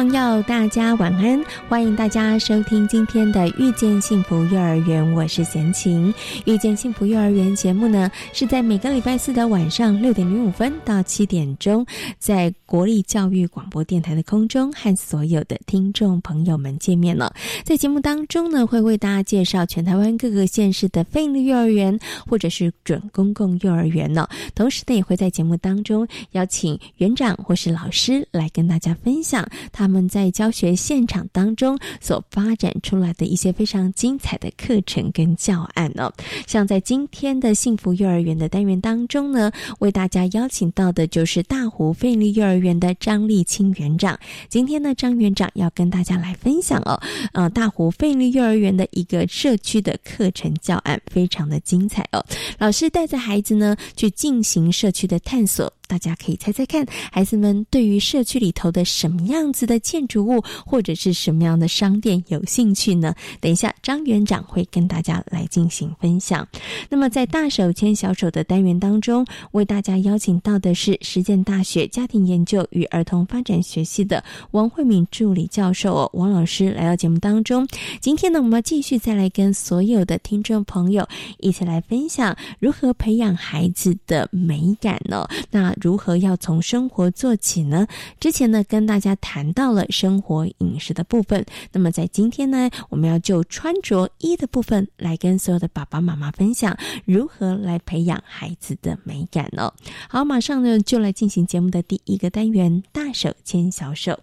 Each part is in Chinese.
朋友，大家晚安！欢迎大家收听今天的《遇见幸福幼儿园》，我是贤琴。《遇见幸福幼儿园》节目呢，是在每个礼拜四的晚上六点零五分到七点钟，在国立教育广播电台的空中和所有的听众朋友们见面了。在节目当中呢，会为大家介绍全台湾各个县市的非营利幼儿园或者是准公共幼儿园呢。同时呢，也会在节目当中邀请园长或是老师来跟大家分享他。他们在教学现场当中所发展出来的一些非常精彩的课程跟教案哦，像在今天的幸福幼儿园的单元当中呢，为大家邀请到的就是大湖费力幼儿园的张立清园长。今天呢，张园长要跟大家来分享哦，呃，大湖费力幼儿园的一个社区的课程教案，非常的精彩哦。老师带着孩子呢去进行社区的探索。大家可以猜猜看，孩子们对于社区里头的什么样子的建筑物或者是什么样的商店有兴趣呢？等一下，张园长会跟大家来进行分享。那么，在大手牵小手的单元当中，为大家邀请到的是实践大学家庭研究与儿童发展学系的王慧敏助理教授王老师来到节目当中。今天呢，我们要继续再来跟所有的听众朋友一起来分享如何培养孩子的美感呢？那如何要从生活做起呢？之前呢，跟大家谈到了生活饮食的部分。那么在今天呢，我们要就穿着衣的部分来跟所有的爸爸妈妈分享如何来培养孩子的美感哦。好，马上呢就来进行节目的第一个单元：大手牵小手。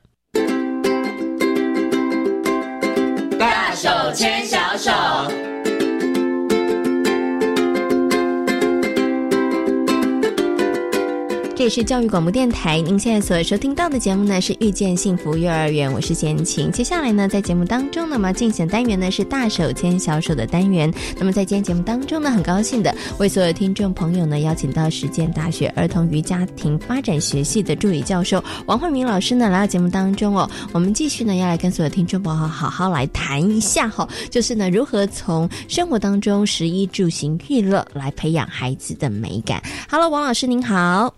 大手牵小手。这里是教育广播电台，您现在所收听到的节目呢是《遇见幸福幼儿园》，我是贤琴。接下来呢，在节目当中，那么进行单元呢是大手牵小手的单元。那么在今天节目当中呢，很高兴的为所有听众朋友呢邀请到实践大学儿童与家庭发展学系的助理教授王慧明老师呢来到节目当中哦。我们继续呢要来跟所有听众朋友好好来谈一下哈，就是呢如何从生活当中食衣住行娱乐来培养孩子的美感。Hello，王老师您好。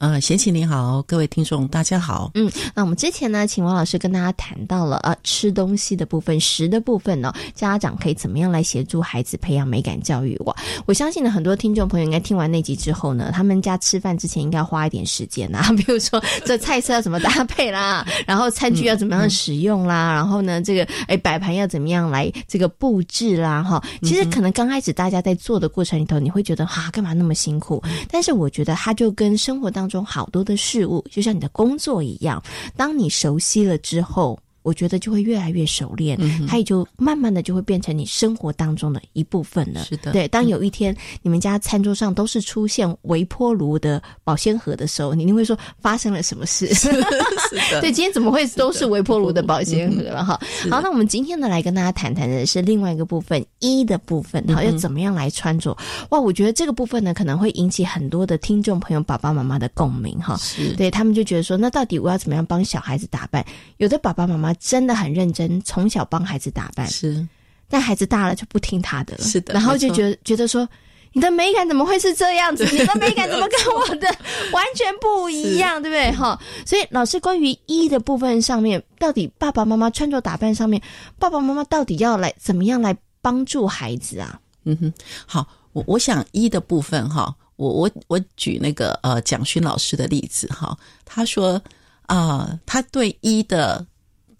呃，贤琴你好，各位听众大家好。嗯，那我们之前呢，请王老师跟大家谈到了呃吃东西的部分，食的部分呢，家长可以怎么样来协助孩子培养美感教育？我我相信呢，很多听众朋友应该听完那集之后呢，他们家吃饭之前应该花一点时间啊，比如说这菜色要怎么搭配啦，然后餐具要怎么样使用啦，然后呢，这个哎摆盘要怎么样来这个布置啦，哈，其实可能刚开始大家在做的过程里头，你会觉得哈，干嘛那么辛苦？但是我觉得它就跟生活当中好多的事物，就像你的工作一样，当你熟悉了之后。我觉得就会越来越熟练，它也就慢慢的就会变成你生活当中的一部分了。是的，对。当有一天你们家餐桌上都是出现微波炉的保鲜盒的时候，你一定会说发生了什么事？是的，对。今天怎么会都是微波炉的保鲜盒了？哈。好，那我们今天呢来跟大家谈谈的是另外一个部分，衣的部分，好，要怎么样来穿着？哇，我觉得这个部分呢可能会引起很多的听众朋友、爸爸妈妈的共鸣哈。是，对他们就觉得说，那到底我要怎么样帮小孩子打扮？有的爸爸妈妈。真的很认真，从小帮孩子打扮是，但孩子大了就不听他的了，是的，然后就觉得觉得说，你的美感怎么会是这样子？你的美感怎么跟我的 完全不一样，对不对？哈，所以老师关于一的部分上面，到底爸爸妈妈穿着打扮上面，爸爸妈妈到底要来怎么样来帮助孩子啊？嗯哼，好，我我想一的部分哈，我我我举那个呃蒋勋老师的例子哈，他说啊，他对一的。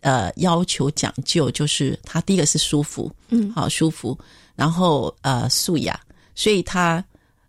呃，要求讲究就是他第一个是舒服，嗯，好舒服，然后呃素雅，所以他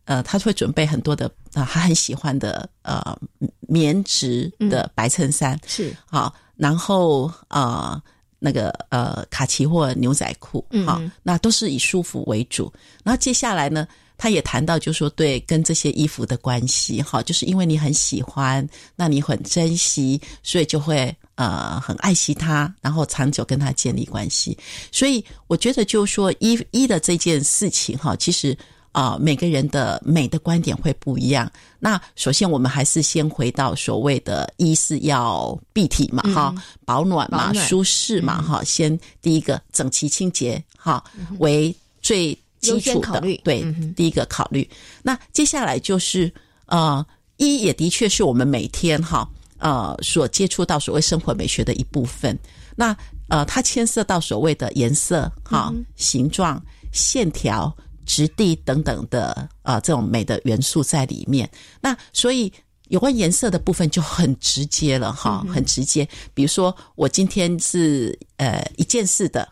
呃他会准备很多的啊他很喜欢的呃棉质的白衬衫。是。好，然后呃那个呃卡其或牛仔裤，好，那都是以舒服为主。然后接下来呢，他也谈到，就说对跟这些衣服的关系，哈，就是因为你很喜欢，那你很珍惜，所以就会呃很爱惜它，然后长久跟他建立关系。所以我觉得，就是说一一的这件事情，哈，其实。啊，每个人的美的观点会不一样。那首先，我们还是先回到所谓的“一是要蔽体嘛，哈，保暖嘛，舒适嘛，哈。先第一个整齐清洁，哈，为最基础的，对，第一个考虑。那接下来就是呃，一也的确是我们每天哈呃所接触到所谓生活美学的一部分。那呃，它牵涉到所谓的颜色、哈形状、线条。质地等等的啊，这种美的元素在里面。那所以有关颜色的部分就很直接了哈，很直接。比如说我今天是呃一件事的，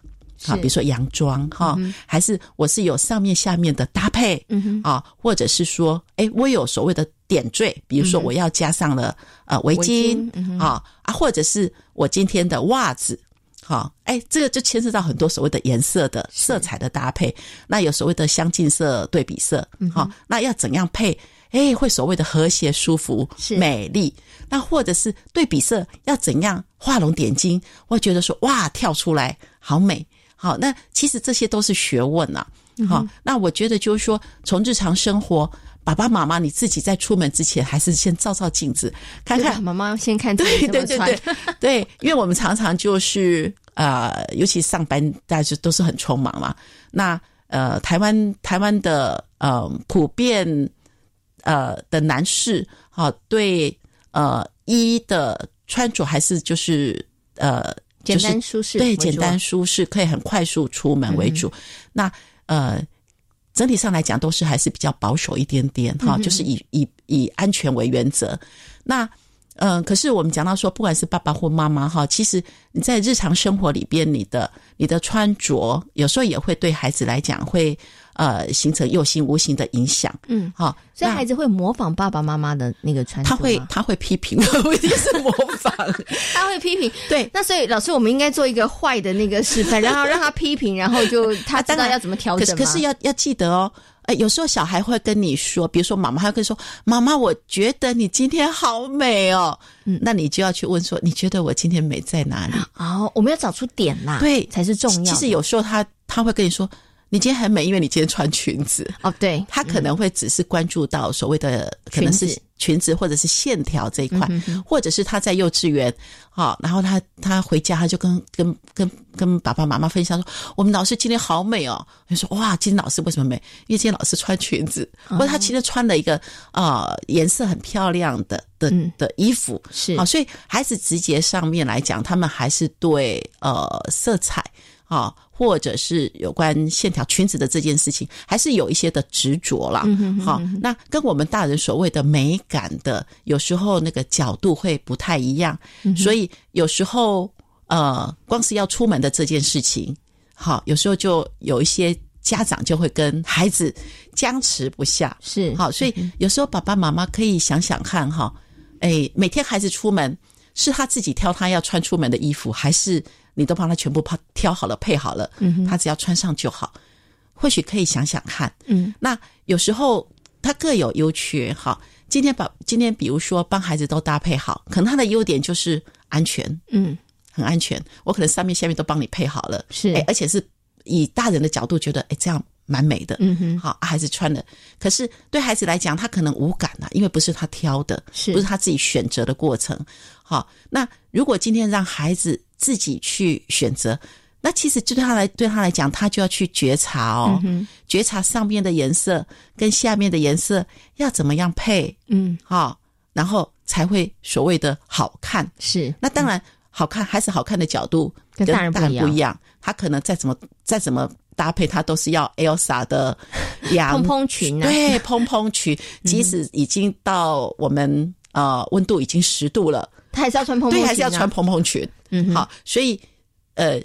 啊，比如说洋装哈，还是我是有上面下面的搭配，啊，或者是说，哎，我有所谓的点缀，比如说我要加上了呃围巾啊啊，或者是我今天的袜子。好，哎，这个就牵涉到很多所谓的颜色的色彩的搭配，那有所谓的相近色、对比色，好，那要怎样配？哎，会所谓的和谐、舒服、美丽。那或者是对比色要怎样画龙点睛？我觉得说哇，跳出来好美。好，那其实这些都是学问呐。好，那我觉得就是说，从日常生活。爸爸妈妈，你自己在出门之前，还是先照照镜子，看看。妈妈先看对对对对对，因为我们常常就是呃，尤其上班，大家都是很匆忙嘛。那呃，台湾台湾的呃普遍呃的男士，哈，对呃衣的穿着还是就是呃简单舒适，对简单舒适，可以很快速出门为主。那呃。整体上来讲，都是还是比较保守一点点哈，就是以以以安全为原则。那嗯，可是我们讲到说，不管是爸爸或妈妈哈，其实你在日常生活里边，你的你的穿着有时候也会对孩子来讲会。呃，形成有形无形的影响，嗯，好，所以孩子会模仿爸爸妈妈的那个穿他会他会批评，不一定是模仿，他会批评，对。那所以老师，我们应该做一个坏的那个示范，然后让他批评，然后就他知道要怎么调整。可是要要记得哦，哎，有时候小孩会跟你说，比如说妈妈，他会说，妈妈，我觉得你今天好美哦，嗯，那你就要去问说，你觉得我今天美在哪里？哦，我们要找出点啦，对，才是重要。其实有时候他他会跟你说。你今天很美，因为你今天穿裙子哦。对，他可能会只是关注到所谓的可能是裙子或者是线条这一块，或者是他在幼稚园，好，然后他他回家他就跟跟跟跟爸爸妈妈分享说，我们老师今天好美哦。就说哇，今天老师为什么美？因为今天老师穿裙子，或者他今天穿了一个呃颜色很漂亮的的的衣服，是啊，所以孩子直接上面来讲，他们还是对呃色彩。啊，或者是有关线条裙子的这件事情，还是有一些的执着啦。好，那跟我们大人所谓的美感的，有时候那个角度会不太一样。所以有时候，呃，光是要出门的这件事情，好，有时候就有一些家长就会跟孩子僵持不下。是，好，所以有时候爸爸妈妈可以想想看，哈，哎，每天孩子出门是他自己挑他要穿出门的衣服，还是？你都帮他全部挑挑好了配好了，他只要穿上就好。或许可以想想看，嗯，那有时候他各有优缺。哈，今天把今天比如说帮孩子都搭配好，可能他的优点就是安全，嗯，很安全。我可能上面下面都帮你配好了，是，而且是以大人的角度觉得，哎，这样蛮美的，嗯哼，好，孩子穿的。可是对孩子来讲，他可能无感啊，因为不是他挑的，是不是他自己选择的过程？好，那如果今天让孩子。自己去选择，那其实对他来对他来讲，他就要去觉察哦，嗯觉察上面的颜色跟下面的颜色要怎么样配，嗯，好，然后才会所谓的好看。是，那当然好看还是好看的角度跟大人不一样，他可能再怎么再怎么搭配，他都是要 Elsa 的 蓬蓬裙，对，蓬蓬裙，即使已经到我们呃温度已经十度了。他还是要穿蓬蓬裙，对，还是要穿蓬蓬裙。嗯，好，所以呃，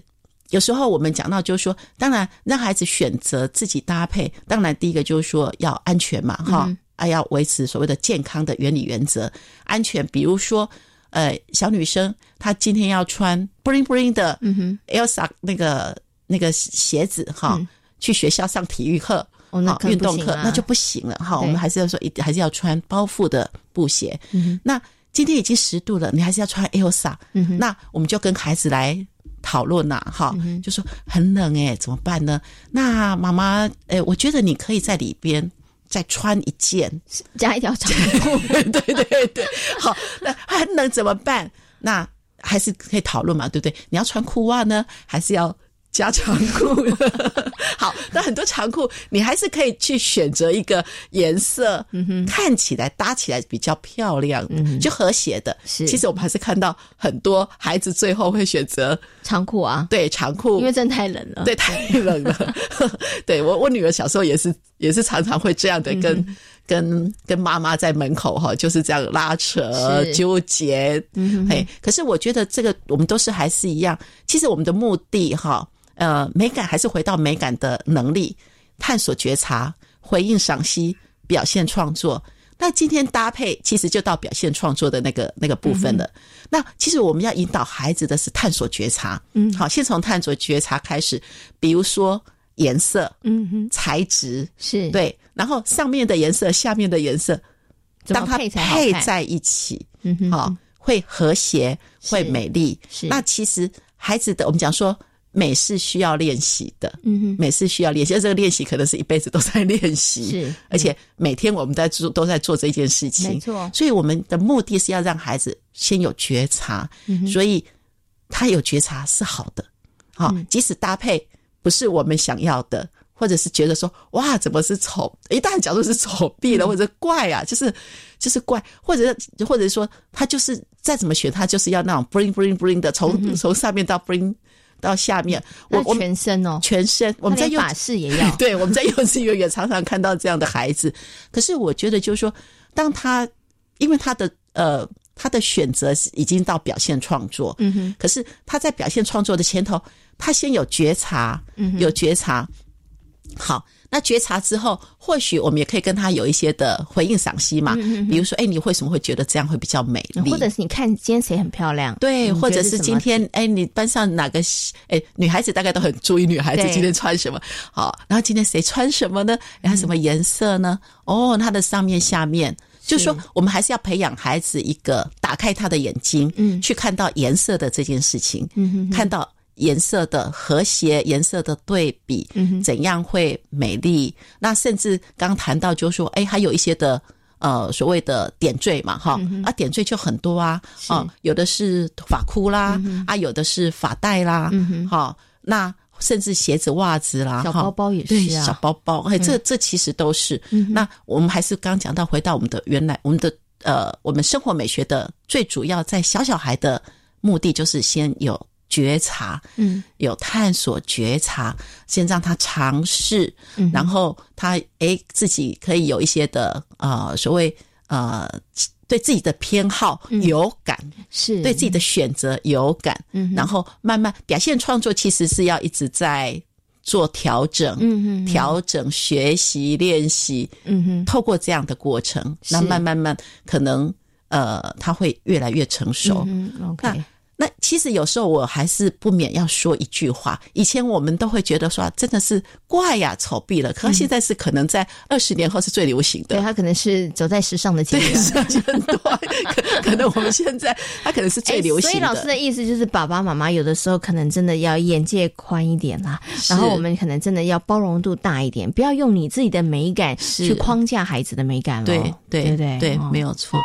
有时候我们讲到就是说，当然让孩子选择自己搭配，当然第一个就是说要安全嘛，哈，啊，要维持所谓的健康的原理原则，安全。比如说，呃小女生她今天要穿 bling bling 的嗯哼，Elsa 那个那个鞋子哈，嗯去学校上体育课。哦，那好运动课、那就不行了哈。我们还是要说，一还是要穿包覆的布鞋。嗯那今天已经十度了，你还是要穿 Elsa。那我们就跟孩子来讨论呐，哈，就说很冷诶，怎么办呢？那妈妈，诶，我觉得你可以在里边再穿一件。加一条长裤，对对对对，好，那很冷怎么办？那还是可以讨论嘛，对不对？你要穿裤袜呢，还是要加长裤呢？好，那很多长裤你还是可以去选择一个颜色，看起来搭起来比较漂亮，嗯，就和谐的。是其实我们还是看到很多孩子最后会选择长裤啊，对长裤，因为真的太冷了。对，太冷了。对我，我女儿小时候也是，也是常常会这样的跟、嗯跟跟妈妈在门口哈，就是这样拉扯是纠结。嗯，嘿，可是我觉得这个我们都是还是一样，其实我们的目的哈，呃，美感还是回到美感的能力，探索觉察、回应赏析、表现创作。那今天搭配其实就到表现创作的那个那个部分了。那其实我们要引导孩子的是探索觉察，嗯，好，先从探索觉察开始，比如说颜色、嗯哼，材质，是，对，然后上面的颜色、下面的颜色，当它配在一起，嗯哼，好、会和谐，会美丽。是。那其实孩子的我们讲说美是需要练习的，嗯哼，美是需要练习，而这个练习可能是一辈子都在练习，是而且每天我们在做都在做这件事情，没错。所以我们的目的是要让孩子先有觉察，嗯所以他有觉察是好的，好、嗯。即使搭配不是我们想要的。或者是觉得说哇，怎么是丑？一旦角度是丑毙嗯。了，或者怪啊，就是就是怪，或者或者说他就是再怎么选，他就是要那种 bring bring bring 的，从、从上面到 bring 到下面。我全身哦，全身，我们在幼他连法式也要，对，我们在幼稚园也常常看到这样的孩子。可是我觉得，就是说，当他因为他的呃他的选择是已经到表现创作，嗯哼，可是他在表现创作的前头，他先有觉察，嗯有觉察。好，那觉察之后，或许我们也可以跟他有一些的回应赏析嘛，比如说，哎，你为什么会觉得这样会比较美丽？嗯或者是你看今天谁很漂亮，对，或者是今天，哎，你班上哪个，哎，女孩子大概都很注意女孩子今天穿什么，好，然后今天谁穿什么呢？然后什么颜色呢？哦，它的上面、下面，就说我们还是要培养孩子一个打开他的眼睛，嗯。去看到颜色的这件事情，嗯哼哼。看到颜色的和谐、颜色的对比，嗯哼怎样会美丽？那甚至刚谈到，就是说，哎，还有一些的。呃，所谓的点缀嘛，哈、嗯啊，点缀就很多啊，啊，有的是发箍啦，啊，有的是发带啦，嗯哼哈、那甚至鞋子、袜子啦，哈小包包也是啊嗯小包包，哎，这这其实都是。那我们还是刚讲到，回到我们的原来，我们的呃，我们生活美学的最主要在小小孩的目的就是先有觉察，嗯，有探索觉察，先让他尝试，嗯然后他诶自己可以有一些的呃所谓呃对自己的偏好有感，是。对自己的选择有感，嗯然后慢慢表现创作，其实是要一直在做调整，嗯哼调整、学习、练习，嗯哼。透过这样的过程，那慢慢慢可能呃，他会越来越成熟。嗯，OK，那其实有时候我还是不免要说一句话，以前我们都会觉得说真的是怪呀、丑毙了，可是现在是可能在二十年后是最流行的。对他可能是走在时尚的前对，端。是很多，可 可能我们现在他可能是最流行的。哎所以老师的意思就是，爸爸妈妈有的时候可能真的要眼界宽一点啦，然后我们可能真的要包容度大一点，不要用你自己的美感去框架孩子的美感了。对对对不对没有错。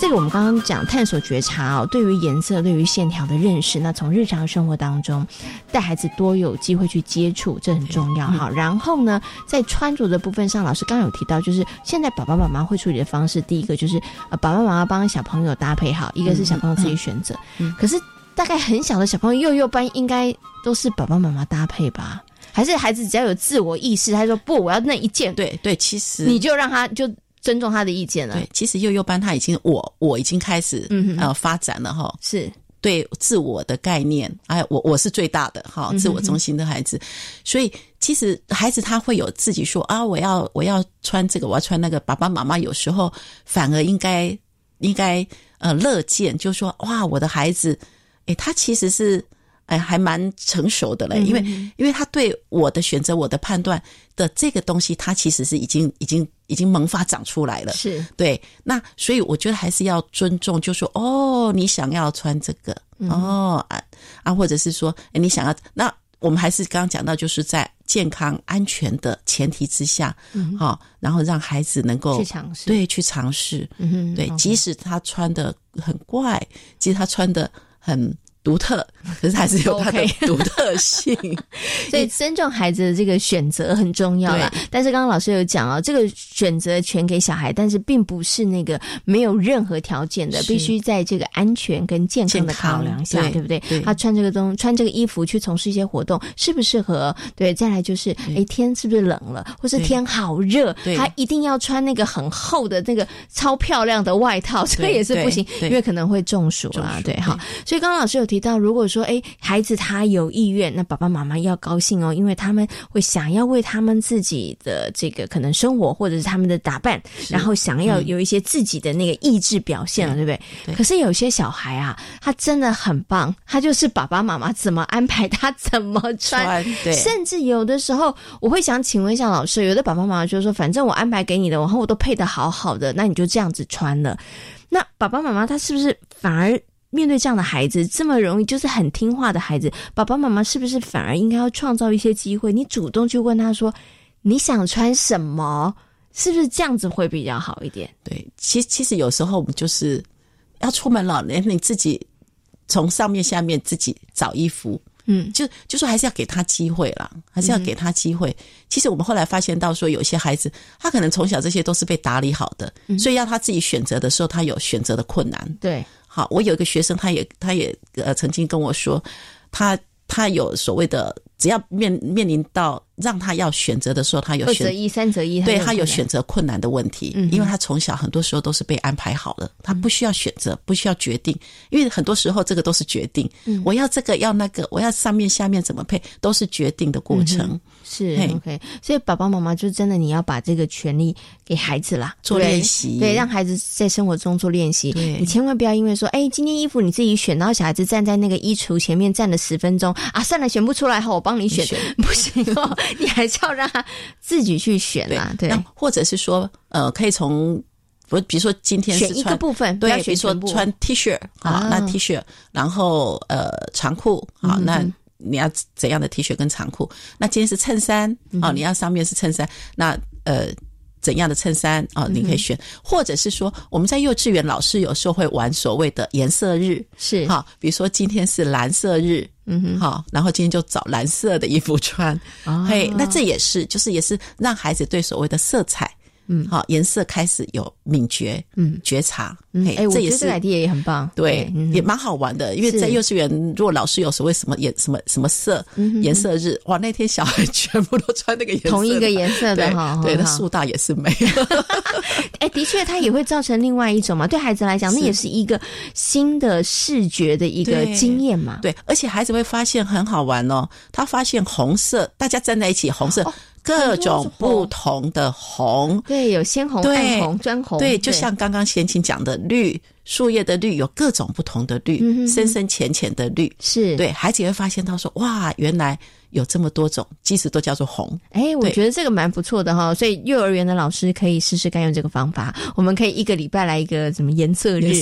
这个我们刚刚讲探索觉察哦，对于颜色、对于线条的认识，那从日常生活当中带孩子多有机会去接触，这很重要哈。然后呢，在穿着的部分上，老师刚刚有提到，就是现在爸爸妈妈会处理的方式，第一个就是呃，爸爸妈妈帮小朋友搭配好，一个是小朋友自己选择，可是大概很小的小朋友，幼幼班应该都是爸爸妈妈搭配吧？还是孩子只要有自我意识，他说不，我要那一件，对对，其实你就让他就尊重他的意见了。对，其实幼幼班他已经我我已经开始嗯哼。呃发展了哈，是。对自我的概念，哎，我我是最大的哈，自我中心的孩子，所以其实孩子他会有自己说啊，我要我要穿这个，我要穿那个。爸爸妈妈有时候反而应该应该呃乐见，就说哇，我的孩子，诶，他其实是哎还蛮成熟的嘞，因为因为他对我的选择、我的判断的这个东西，他其实是已经已经已经萌发长出来了。是对，那所以我觉得还是要尊重，就说哦，你想要穿这个哦啊啊，或者是说你想要那。我们还是刚刚讲到，就是在健康安全的前提之下，好，然后让孩子能够去尝试，对，去尝试，嗯对，即使他穿的很怪，即使他穿的很。独特，可是还是有它的 独特性，所以尊重孩子的这个选择很重要啦。但是刚刚老师有讲啊，这个选择权给小孩，但是并不是那个没有任何条件的，必须在这个安全跟健康的考量下，对不对？他穿这个东穿这个衣服去从事一些活动，适不适合？对，再来就是，哎，天是不是冷了，或是天好热，他一定要穿那个很厚的那个超漂亮的外套，这个也是不行，因为可能会中暑啊。对，好，所以刚刚老师有。提到，如果说哎，孩子他有意愿，那爸爸妈妈要高兴哦，因为他们会想要为他们自己的这个可能生活，或者是他们的打扮，然后想要有一些自己的那个意志表现了，对不对？可是有些小孩啊，他真的很棒，他就是爸爸妈妈怎么安排他怎么穿，对，甚至有的时候我会想请问一下老师，有的爸爸妈妈就说，反正我安排给你的，然后我都配的好好的，那你就这样子穿了。那爸爸妈妈他是不是反而？面对这样的孩子，这么容易就是很听话的孩子，爸爸妈妈是不是反而应该要创造一些机会？你主动去问他说：“你想穿什么？”是不是这样子会比较好一点？对，其实其实有时候我们就是要出门了，连你自己从上面下面自己找衣服，嗯，就就说还是要给他机会了，还是要给他机会。其实我们后来发现到说，有些孩子他可能从小这些都是被打理好的，所以要他自己选择的时候，他有选择的困难。对。好，我有一个学生，他也他也呃曾经跟我说，他他有所谓的，只要面面临到。让他要选择的时候，他有选择一三择一，对他有选择困难的问题，因为他从小很多时候都是被安排好了，他不需要选择，不需要决定，因为很多时候这个都是决定。我要这个要那个，我要上面下面怎么配，都是决定的过程。是 OK，所以爸爸妈妈就真的你要把这个权利给孩子啦，做练习，对，让孩子在生活中做练习。你千万不要因为说，哎，今天衣服你自己选，然后小孩子站在那个衣橱前面站了十分钟啊，算了，选不出来，好，我帮你选，不行哦。你还是要让他自己去选啦，对，或者是说，呃，可以从不，比如说今天是穿部分，对，比如说穿 T 恤啊，那 T 恤，然后呃长裤好，那你要怎样的 T 恤跟长裤？那今天是衬衫啊，你要上面是衬衫，那呃。怎样的衬衫啊？你可以选，或者是说，我们在幼稚园，老师有时候会玩所谓的颜色日，是哈，比如说今天是蓝色日，嗯哼，好，然后今天就找蓝色的衣服穿，嘿，那这也是，就是也是让孩子对所谓的色彩。嗯，好，颜色开始有敏觉，嗯，觉察，哎，这也是 idea 也很棒，对，也蛮好玩的。因为在幼稚园，如果老师有所谓什么颜什么什么色颜色日，哇，那天小孩 全部都穿那个颜色，同一个颜色的哈，对，那树大也是美。哎，的确，它也会造成另外一种嘛。对孩子来讲，那也是一个新的视觉的一个经验嘛。对，而且孩子会发现很好玩哦，他发现红色，大家站在一起，红色。各种不同的红，对，有鲜红、暗红、砖红，对，就像刚刚贤琴讲的绿，树叶的绿有各种不同的绿，深深浅浅的绿，是。对，孩子也会发现到说，哇，原来。有这么多种，即使都叫做红。哎，我觉得这个蛮不错的哈，所以幼儿园的老师可以试试看用这个方法。我们可以一个礼拜来一个什么颜色日，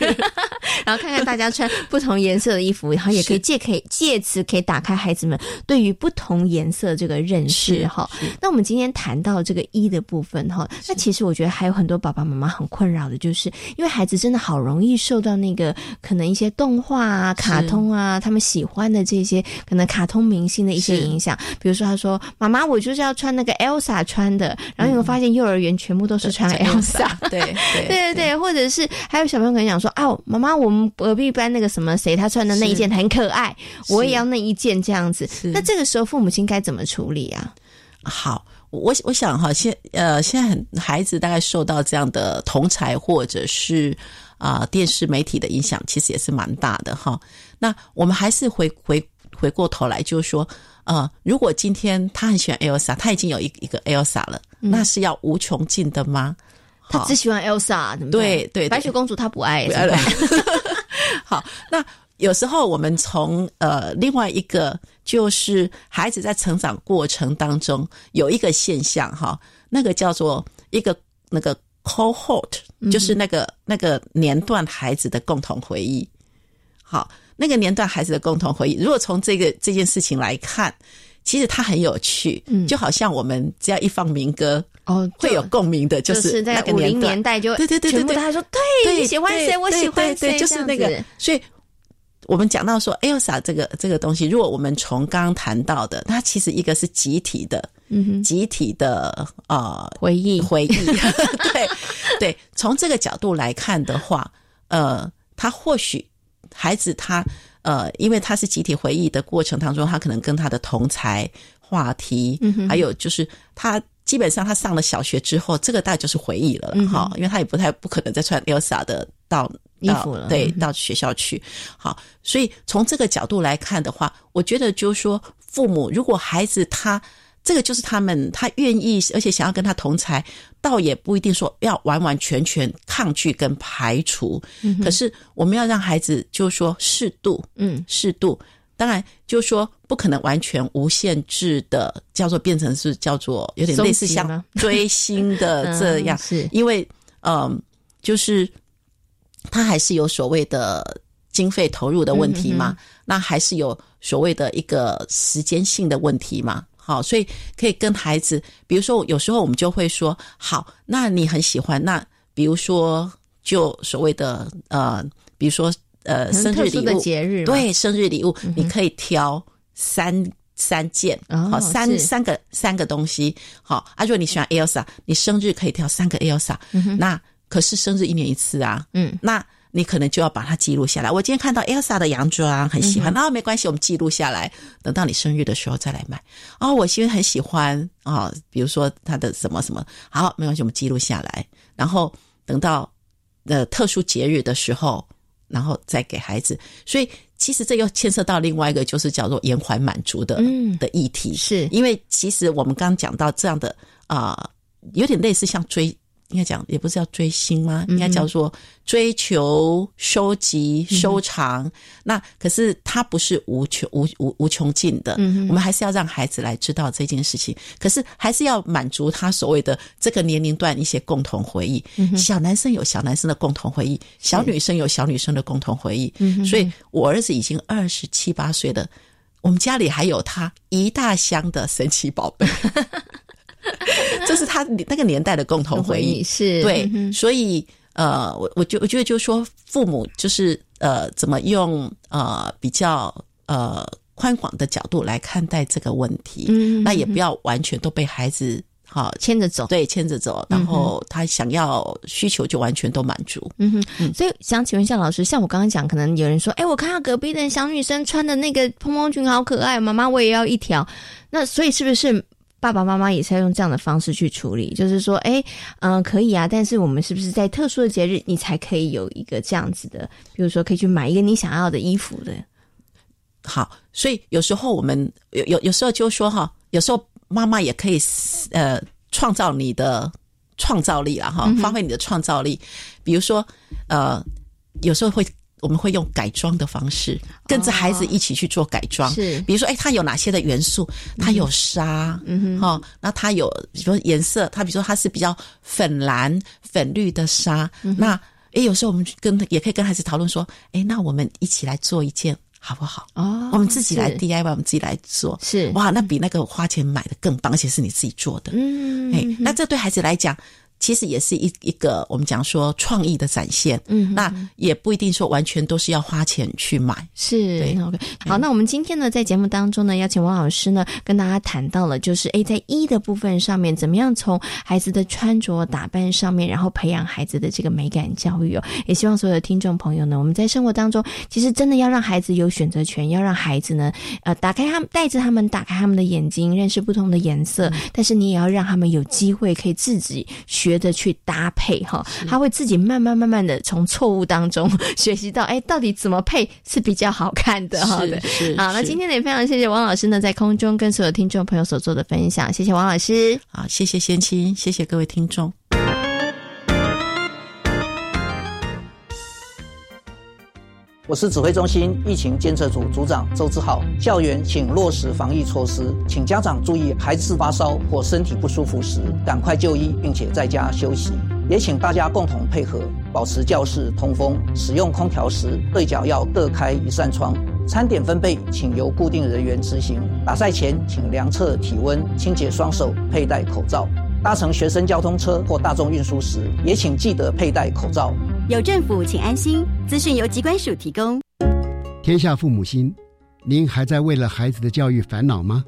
然后看看大家穿不同颜色的衣服，然后也可以借可以借此可以打开孩子们对于不同颜色这个认识哈。那我们今天谈到这个一的部分哈，那其实我觉得还有很多爸爸妈妈很困扰的，就是因为孩子真的好容易受到那个可能一些动画啊、卡通啊，他们喜欢的这些可能卡通明星的。一些影响，比如说他说：“妈妈，我就是要穿那个 Elsa 穿的。”然后你会发现幼儿园全部都是穿 Elsa，对对 对对，或者是还有小朋友可能讲说：“哦，妈妈，我们隔壁班那个什么谁他穿的那一件很可爱，我也要那一件这样子。”那这个时候父母亲该怎么处理啊？好，我我想哈，现呃现在很孩子大概受到这样的同才或者是啊电视媒体的影响，其实也是蛮大的哈。那我们还是回回。回过头来就是说，呃，如果今天他很喜欢 Elsa，他已经有一一个 Elsa 了，那是要无穷尽的吗？他只喜欢 Elsa，对不对？对，白雪公主她不爱。好，那有时候我们从呃另外一个，就是孩子在成长过程当中有一个现象哈，那个叫做一个那个 cohort，就是那个那个年段孩子的共同回忆。好，那个年段孩子的共同回忆，如果从这个这件事情来看，其实它很有趣，嗯，就好像我们只要一放民歌。哦，会有共鸣的，就是在五零年代就对对对对对，他说对，你喜欢谁，我喜欢谁，就是那个。所以，我们讲到说，Elsa 这个这个东西，如果我们从刚刚谈到的，它其实一个是集体的，嗯哼，集体的呃回忆回忆，对对。从这个角度来看的话，呃，他或许孩子他呃，因为他是集体回忆的过程当中，他可能跟他的同才话题，嗯还有就是他。基本上，他上了小学之后，这个大概就是回忆了哈，因为他也不太不可能再穿 Elsa 的到衣服了，对，到学校去。好，所以从这个角度来看的话，我觉得就是说，父母如果孩子他这个就是他们他愿意，而且想要跟他同才，倒也不一定说要完完全全抗拒跟排除。可是我们要让孩子就是说适度，嗯，适度。当然，就是说不可能完全无限制的叫做变成是叫做有点类似像 追星的这样，是因为嗯，就是他还是有所谓的经费投入的问题嘛，那还是有所谓的一个时间性的问题嘛。好，所以可以跟孩子，比如说有时候我们就会说，好，那你很喜欢，那比如说就所谓的呃，比如说。呃，生日礼物，节日对，生日礼物你可以挑三三件，好三三个三个东西，好。啊，如果你喜欢 Elsa，你生日可以挑三个 Elsa，那可是生日一年一次啊，嗯，那你可能就要把它记录下来。我今天看到 Elsa 的洋装很喜欢，那没关系，我们记录下来，等到你生日的时候再来买。哦，我因为很喜欢啊，比如说他的什么什么，好，没关系，我们记录下来，然后等到呃特殊节日的时候。然后再给孩子，所以其实这又牵涉到另外一个，就是叫做延缓满足的的议题，是因为其实我们刚刚讲到这样的啊，有点类似像追。应该讲也不是叫追星吗？应该叫做追求、收集、收藏。那可是它不是无穷、无无无穷尽的。嗯我们还是要让孩子来知道这件事情。可是还是要满足他所谓的这个年龄段一些共同回忆。小男生有小男生的共同回忆，小女生有小女生的共同回忆。嗯所以我儿子已经二十七八岁了，我们家里还有他一大箱的神奇宝贝。这是他那个年代的共同回忆，是。对，所以呃，我我觉我觉得就是说，父母就是呃，怎么用呃比较呃宽广的角度来看待这个问题，嗯，那也不要完全都被孩子好牵着走，对，牵着走，然后他想要需求就完全都满足，嗯哼，所以想请问一下老师，像我刚刚讲，可能有人说，哎，我看到隔壁的小女生穿的那个蓬蓬裙好可爱，妈妈我也要一条，那所以是不是？爸爸妈妈也是要用这样的方式去处理，就是说，哎，嗯，可以啊，但是我们是不是在特殊的节日，你才可以有一个这样子的，比如说可以去买一个你想要的衣服的。好，所以有时候我们有有有时候就说哈，有时候妈妈也可以呃创造你的创造力了哈，发挥你的创造力，比如说呃，有时候会。我们会用改装的方式，跟着孩子一起去做改装。是，比如说，哎，它有哪些的元素？它有沙，嗯哼，哈，那它有，比如说颜色，它比如说它是比较粉蓝、粉绿的沙。那，哎，有时候我们跟也可以跟孩子讨论说，哎，那我们一起来做一件好不好？哦，我们自己来 DIY，我们自己来做。是，哇，那比那个花钱买的更棒，而且是你自己做的。嗯，哎，那这对孩子来讲。其实也是一一个我们讲说创意的展现，嗯，那也不一定说完全都是要花钱去买，是对。OK，好，那我们今天呢，在节目当中呢，邀请王老师呢，跟大家谈到了，就是诶，在一的部分上面，怎么样从孩子的穿着打扮上面，然后培养孩子的这个美感教育哦。也希望所有的听众朋友呢，我们在生活当中，其实真的要让孩子有选择权，要让孩子呢，呃，打开他们，带着他们打开他们的眼睛，认识不同的颜色，但是你也要让他们有机会可以自己选。觉得去搭配哈，他会自己慢慢慢慢的从错误当中 学习到，哎，到底怎么配是比较好看的哈。是好，那今天呢也非常谢谢王老师呢在空中跟所有听众朋友所做的分享，谢谢王老师。好，谢谢先青，谢谢各位听众。我是指挥中心疫情监测组组长周志浩。校园请落实防疫措施，请家长注意，孩子发烧或身体不舒服时，赶快就医，并且在家休息。也请大家共同配合，保持教室通风。使用空调时，对角要各开一扇窗。餐点分配，请由固定人员执行。打赛前，请量测体温，清洁双手，佩戴口罩。搭乘学生交通车或大众运输时，也请记得佩戴口罩。有政府，请安心。资讯由机关署提供。天下父母心，您还在为了孩子的教育烦恼吗？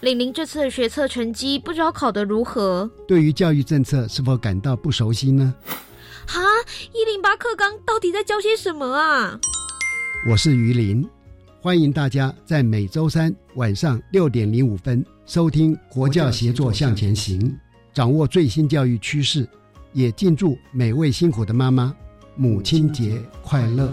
玲玲这次的学测成绩不知道考得如何？对于教育政策是否感到不熟悉呢？哈，一零八课纲到底在教些什么啊？我是于林，欢迎大家在每周三晚上六点零五分收听《国教协作向前行》，掌握最新教育趋势，也敬祝每位辛苦的妈妈。母亲节快乐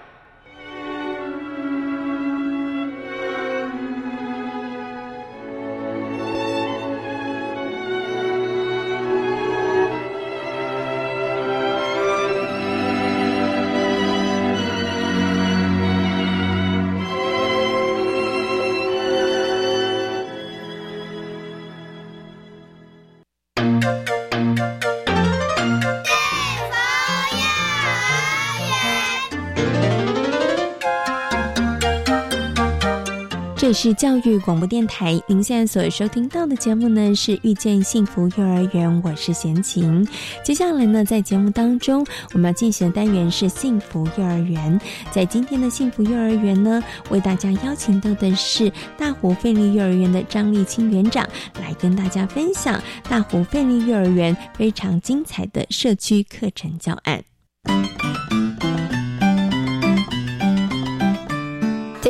是教育广播电台，您现在所收听到的节目呢是遇见幸福幼儿园，我是贤琴。接下来呢，在节目当中，我们要进行的单元是幸福幼儿园。在今天的幸福幼儿园呢，为大家邀请到的是大湖费力幼儿园的张立清园长，来跟大家分享大湖费力幼儿园非常精彩的社区课程教案。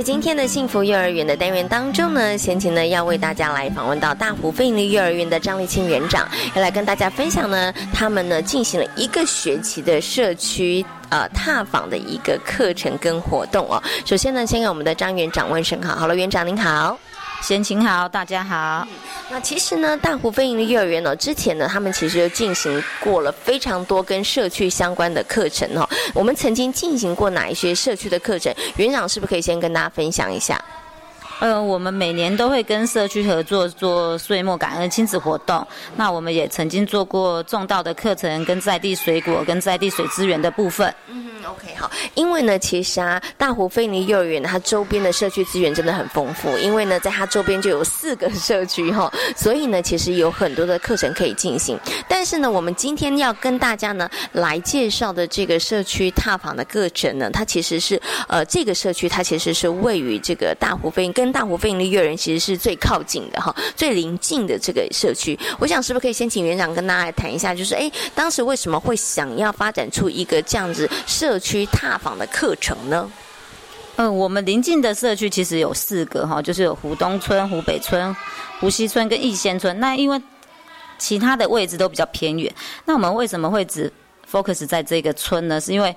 在今天的幸福幼儿园的单元当中呢，贤琴呢要为大家来访问到大湖飞利幼儿园的张立清园长，要来跟大家分享呢，他们呢进行了一个学期的社区呃踏访的一个课程跟活动哦。首先呢，先给我们的张园长问声好，好了，园长您好。先请好，大家好。那其实呢，大湖飞营的幼儿园呢，之前呢，他们其实就进行过了非常多跟社区相关的课程哦。我们曾经进行过哪一些社区的课程？园长是不是可以先跟大家分享一下？呃，我们每年都会跟社区合作做岁末感恩亲子活动。那我们也曾经做过种稻的课程，跟在地水果、跟在地水资源的部分。嗯 OK，好，因为呢，其实啊，大湖菲尼幼儿园它周边的社区资源真的很丰富，因为呢，在它周边就有四个社区哈，所以呢，其实有很多的课程可以进行。但是呢，我们今天要跟大家呢来介绍的这个社区踏访的课程呢，它其实是呃，这个社区它其实是位于这个大湖菲跟大湖菲尼幼儿园其实是最靠近的哈，最临近的这个社区。我想是不是可以先请园长跟大家来谈一下，就是哎，当时为什么会想要发展出一个这样子社区踏访的课程呢？嗯，我们临近的社区其实有四个哈，就是有湖东村、湖北村、湖西村跟逸仙村。那因为其他的位置都比较偏远，那我们为什么会只 focus 在这个村呢？是因为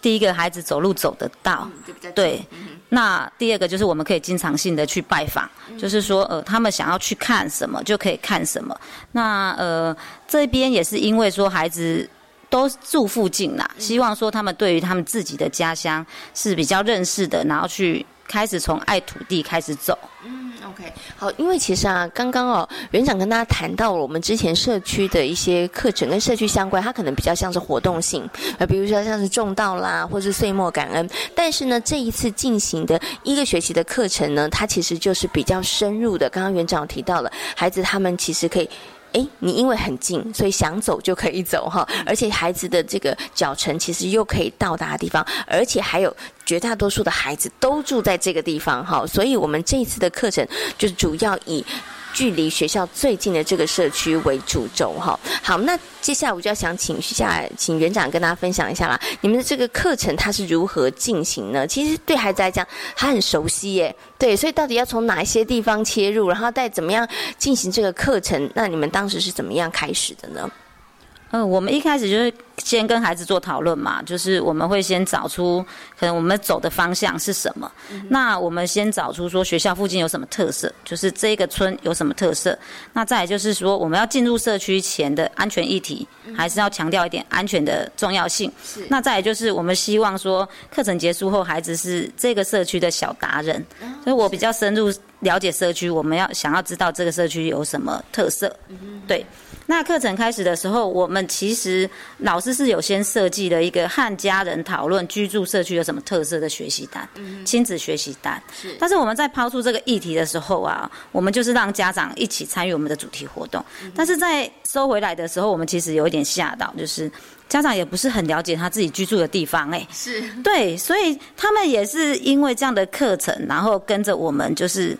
第一个孩子走路走得到，对。那第二个就是我们可以经常性的去拜访，就是说呃，他们想要去看什么就可以看什么。那呃，这边也是因为说孩子。都住附近啦，希望说他们对于他们自己的家乡是比较认识的，然后去开始从爱土地开始走。嗯 OK，好，因为其实啊，刚刚哦，园长跟大家谈到了我们之前社区的一些课程跟社区相关，它可能比较像是活动性，呃，比如说像是种稻啦，或是岁末感恩。但是呢，这一次进行的一个学期的课程呢，它其实就是比较深入的。刚刚园长提到了，孩子他们其实可以。哎，你因为很近，所以想走就可以走哈，而且孩子的这个脚程其实又可以到达的地方，而且还有绝大多数的孩子都住在这个地方哈，所以我们这一次的课程就是主要以。距离学校最近的这个社区为主轴哈，好，那接下来我就要想请下请园长跟大家分享一下啦，你们的这个课程它是如何进行呢？其实对孩子来讲，他很熟悉耶，对，所以到底要从哪一些地方切入，然后再怎么样进行这个课程？那你们当时是怎么样开始的呢？嗯，我们一开始就是先跟孩子做讨论嘛，就是我们会先找出可能我们走的方向是什么。那我们先找出说学校附近有什么特色，就是这个村有什么特色。那再来就是说我们要进入社区前的安全议题，还是要强调一点安全的重要性。那再来就是我们希望说课程结束后，孩子是这个社区的小达人，所以我比较深入了解社区，我们要想要知道这个社区有什么特色。对。那课程开始的时候，我们其实老师是有先设计了一个和家人讨论居住社区有什么特色的学习单，亲子学习单。是。但是我们在抛出这个议题的时候啊，我们就是让家长一起参与我们的主题活动。但是在收回来的时候，我们其实有一点吓到，就是家长也不是很了解他自己居住的地方，哎，是对，所以他们也是因为这样的课程，然后跟着我们就是。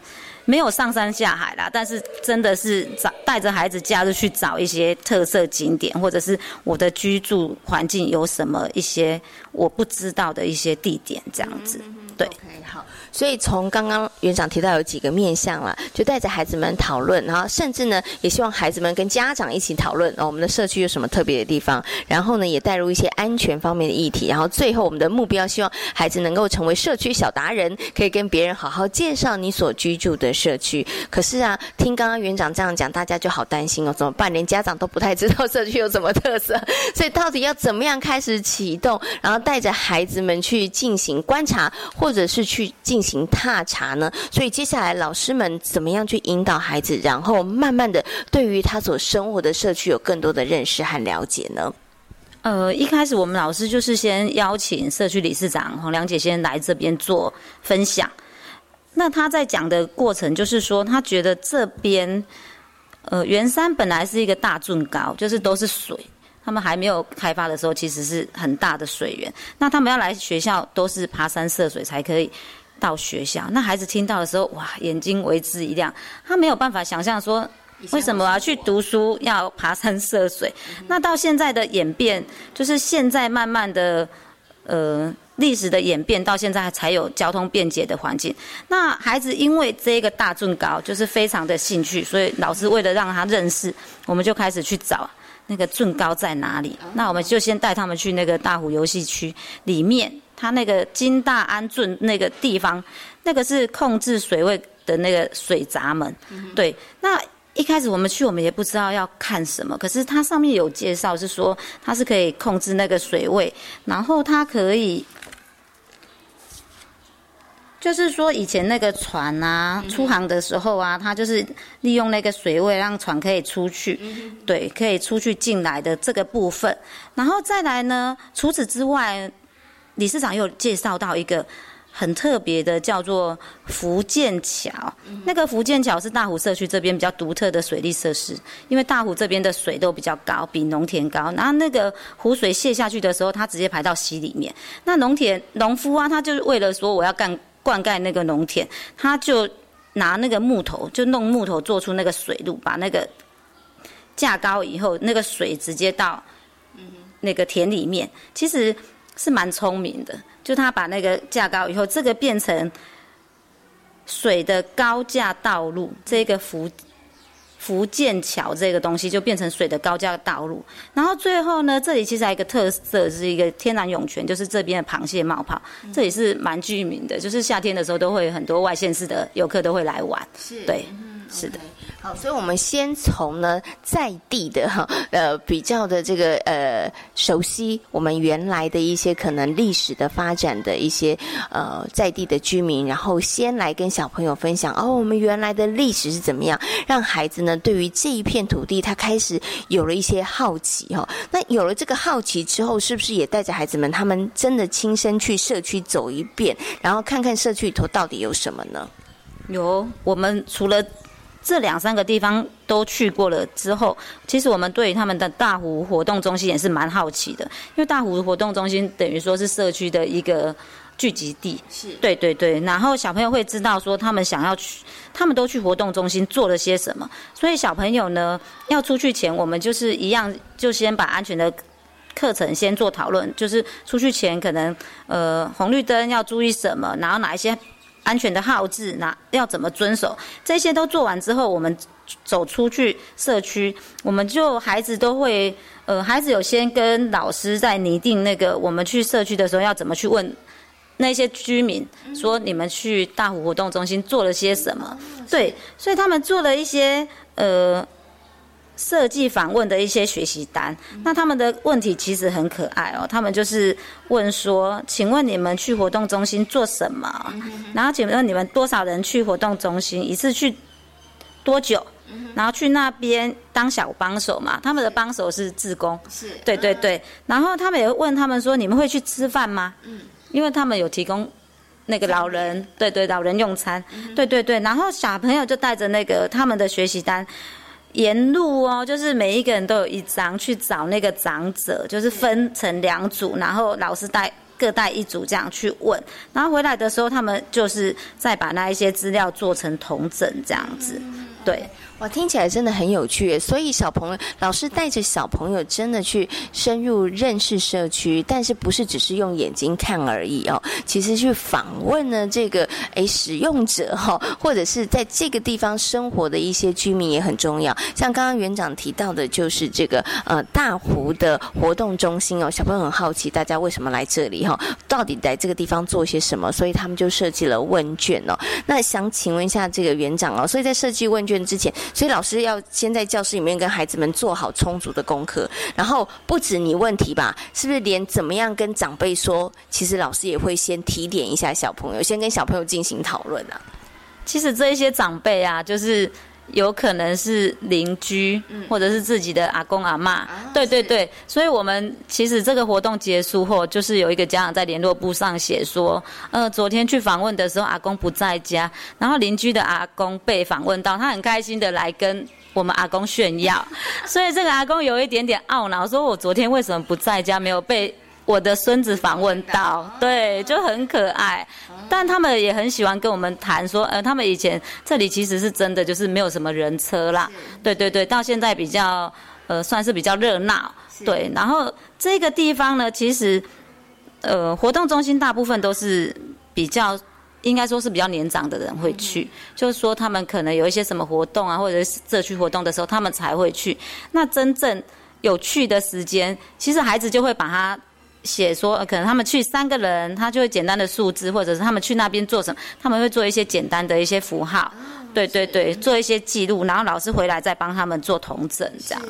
没有上山下海啦，但是真的是找带着孩子假日去找一些特色景点，或者是我的居住环境有什么一些我不知道的一些地点，这样子。对，OK，好。所以从刚刚园长提到有几个面向了，就带着孩子们讨论，然后甚至呢，也希望孩子们跟家长一起讨论，哦，我们的社区有什么特别的地方，然后呢，也带入一些安全方面的议题，然后最后我们的目标，希望孩子能够成为社区小达人，可以跟别人好好介绍你所居住的社区。可是啊，听刚刚园长这样讲，大家就好担心哦，怎么办？连家长都不太知道社区有什么特色，所以到底要怎么样开始启动，然后带着孩子们去进行观察，或者是去进行踏查呢？所以接下来老师们怎么样去引导孩子，然后慢慢的对于他所生活的社区有更多的认识和了解呢？呃，一开始我们老师就是先邀请社区理事长黄良姐先来这边做分享。那他在讲的过程就是说，他觉得这边呃圆山本来是一个大圳高，就是都是水。他们还没有开发的时候，其实是很大的水源。那他们要来学校，都是爬山涉水才可以到学校。那孩子听到的时候，哇，眼睛为之一亮。他没有办法想象说，为什么要去读书要爬山涉水？那到现在的演变，就是现在慢慢的，呃，历史的演变到现在才有交通便捷的环境。那孩子因为这个大众高，就是非常的兴趣，所以老师为了让他认识，我们就开始去找。那个圳高在哪里？那我们就先带他们去那个大湖游戏区里面，它那个金大安圳那个地方，那个是控制水位的那个水闸门。对，那一开始我们去，我们也不知道要看什么，可是它上面有介绍，是说它是可以控制那个水位，然后它可以。就是说，以前那个船啊，出航的时候啊，它就是利用那个水位让船可以出去，对，可以出去进来的这个部分。然后再来呢，除此之外，理事长又介绍到一个很特别的，叫做福建桥。那个福建桥是大湖社区这边比较独特的水利设施，因为大湖这边的水都比较高，比农田高。然后那个湖水泄下去的时候，它直接排到溪里面。那农田农夫啊，他就是为了说我要干。灌溉那个农田，他就拿那个木头，就弄木头做出那个水路，把那个架高以后，那个水直接到那个田里面，其实是蛮聪明的。就他把那个架高以后，这个变成水的高架道路，这个福。福建桥这个东西就变成水的高架道路，然后最后呢，这里其实还有一个特色，是一个天然涌泉，就是这边的螃蟹冒泡，这也是蛮居民的，就是夏天的时候都会很多外县市的游客都会来玩，是，对，是的。好，所以我们先从呢在地的哈呃比较的这个呃熟悉我们原来的一些可能历史的发展的一些呃在地的居民，然后先来跟小朋友分享哦，我们原来的历史是怎么样，让孩子呢对于这一片土地他开始有了一些好奇哈。那有了这个好奇之后，是不是也带着孩子们他们真的亲身去社区走一遍，然后看看社区里头到底有什么呢？有，我们除了。这两三个地方都去过了之后，其实我们对于他们的大湖活动中心也是蛮好奇的，因为大湖活动中心等于说是社区的一个聚集地。是，对对对。然后小朋友会知道说他们想要去，他们都去活动中心做了些什么。所以小朋友呢，要出去前，我们就是一样，就先把安全的课程先做讨论，就是出去前可能呃红绿灯要注意什么，然后哪一些。安全的号志，那要怎么遵守？这些都做完之后，我们走出去社区，我们就孩子都会，呃，孩子有先跟老师在拟定那个，我们去社区的时候要怎么去问那些居民，说你们去大湖活动中心做了些什么？对，所以他们做了一些，呃。设计访问的一些学习单，那他们的问题其实很可爱哦。他们就是问说：“请问你们去活动中心做什么？然后请问你们多少人去活动中心？一次去多久？然后去那边当小帮手嘛？他们的帮手是志工，是对对对。然后他们也问他们说：你们会去吃饭吗？嗯，因为他们有提供那个老人，对对，老人用餐，对对对。然后小朋友就带着那个他们的学习单。沿路哦，就是每一个人都有一张去找那个长者，就是分成两组，然后老师带各带一组这样去问，然后回来的时候，他们就是再把那一些资料做成同整这样子，对。哇，听起来真的很有趣。所以小朋友，老师带着小朋友真的去深入认识社区，但是不是只是用眼睛看而已哦？其实去访问呢，这个诶使用者哈，或者是在这个地方生活的一些居民也很重要。像刚刚园长提到的，就是这个呃大湖的活动中心哦，小朋友很好奇，大家为什么来这里哈？到底在这个地方做些什么？所以他们就设计了问卷哦。那想请问一下这个园长哦，所以在设计问卷之前。所以老师要先在教室里面跟孩子们做好充足的功课，然后不止你问题吧，是不是连怎么样跟长辈说？其实老师也会先提点一下小朋友，先跟小朋友进行讨论啊。其实这一些长辈啊，就是。有可能是邻居，或者是自己的阿公阿妈，对对对，所以我们其实这个活动结束后，就是有一个家长在联络簿上写说，呃，昨天去访问的时候，阿公不在家，然后邻居的阿公被访问到，他很开心的来跟我们阿公炫耀，所以这个阿公有一点点懊恼，说我昨天为什么不在家，没有被。我的孙子访问到，对，就很可爱，但他们也很喜欢跟我们谈说，呃，他们以前这里其实是真的就是没有什么人车啦，对对对，到现在比较，呃，算是比较热闹，对，然后这个地方呢，其实，呃，活动中心大部分都是比较，应该说是比较年长的人会去，就是说他们可能有一些什么活动啊，或者是社区活动的时候，他们才会去。那真正有趣的时间，其实孩子就会把它。写说，可能他们去三个人，他就会简单的数字，或者是他们去那边做什么，他们会做一些简单的一些符号，对对对，做一些记录，然后老师回来再帮他们做同整，这样。